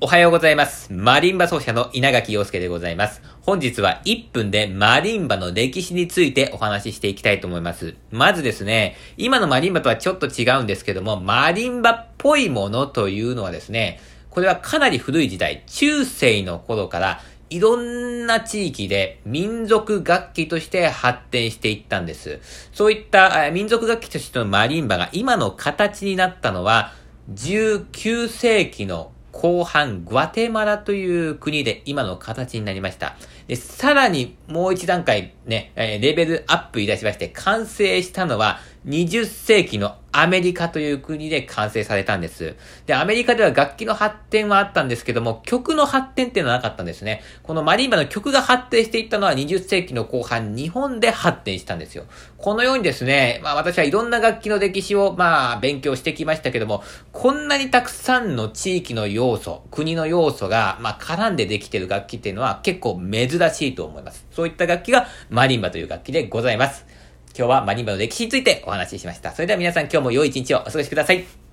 おはようございます。マリンバ奏者の稲垣陽介でございます。本日は1分でマリンバの歴史についてお話ししていきたいと思います。まずですね、今のマリンバとはちょっと違うんですけども、マリンバっぽいものというのはですね、これはかなり古い時代、中世の頃からいろんな地域で民族楽器として発展していったんです。そういった民族楽器としてのマリンバが今の形になったのは、19世紀の後半、グアテマラという国で今の形になりました。で、さらにもう一段階ね、レベルアップいたしまして、完成したのは20世紀のアメリカという国で完成されたんです。で、アメリカでは楽器の発展はあったんですけども、曲の発展っていうのはなかったんですね。このマリンバの曲が発展していったのは20世紀の後半、日本で発展したんですよ。このようにですね、まあ私はいろんな楽器の歴史をまあ勉強してきましたけども、こんなにたくさんの地域の要素、国の要素がまあ絡んでできている楽器っていうのは結構珍しいと思います。そういった楽器がマリンバという楽器でございます。今日はマリンバの歴史についてお話ししました。それでは皆さん今日も良い一日をお過ごしください。